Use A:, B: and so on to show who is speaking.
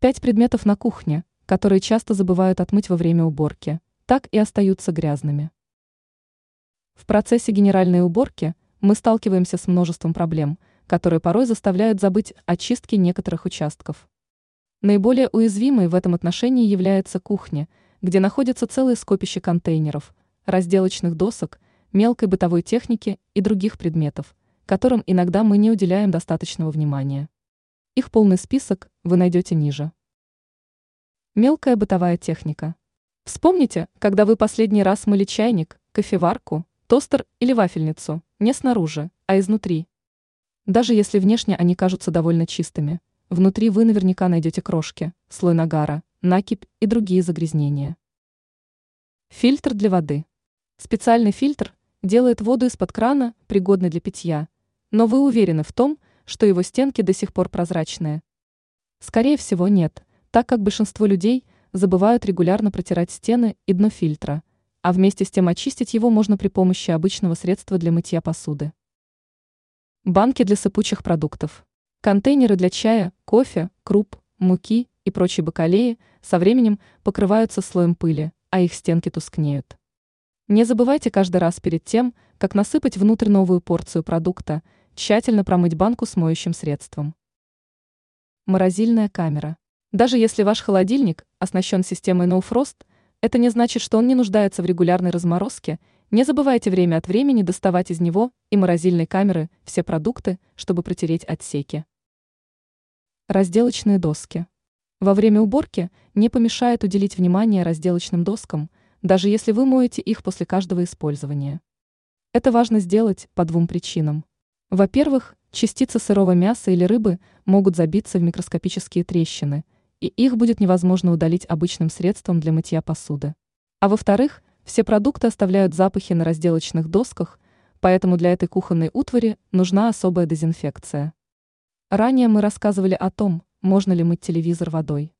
A: Пять предметов на кухне, которые часто забывают отмыть во время уборки, так и остаются грязными. В процессе генеральной уборки мы сталкиваемся с множеством проблем, которые порой заставляют забыть о чистке некоторых участков. Наиболее уязвимой в этом отношении является кухня, где находятся целые скопища контейнеров, разделочных досок, мелкой бытовой техники и других предметов, которым иногда мы не уделяем достаточного внимания. Их полный список вы найдете ниже. Мелкая бытовая техника. Вспомните, когда вы последний раз мыли чайник, кофеварку, тостер или вафельницу, не снаружи, а изнутри. Даже если внешне они кажутся довольно чистыми, внутри вы наверняка найдете крошки, слой нагара, накипь и другие загрязнения. Фильтр для воды. Специальный фильтр делает воду из-под крана пригодной для питья, но вы уверены в том, что его стенки до сих пор прозрачные? Скорее всего, нет, так как большинство людей забывают регулярно протирать стены и дно фильтра, а вместе с тем очистить его можно при помощи обычного средства для мытья посуды. Банки для сыпучих продуктов. Контейнеры для чая, кофе, круп, муки и прочей бакалеи со временем покрываются слоем пыли, а их стенки тускнеют. Не забывайте каждый раз перед тем, как насыпать внутрь новую порцию продукта – Тщательно промыть банку с моющим средством. Морозильная камера. Даже если ваш холодильник оснащен системой No Frost, это не значит, что он не нуждается в регулярной разморозке. Не забывайте время от времени доставать из него и морозильной камеры все продукты, чтобы протереть отсеки. Разделочные доски. Во время уборки не помешает уделить внимание разделочным доскам, даже если вы моете их после каждого использования. Это важно сделать по двум причинам. Во-первых, частицы сырого мяса или рыбы могут забиться в микроскопические трещины, и их будет невозможно удалить обычным средством для мытья посуды. А во-вторых, все продукты оставляют запахи на разделочных досках, поэтому для этой кухонной утвари нужна особая дезинфекция. Ранее мы рассказывали о том, можно ли мыть телевизор водой.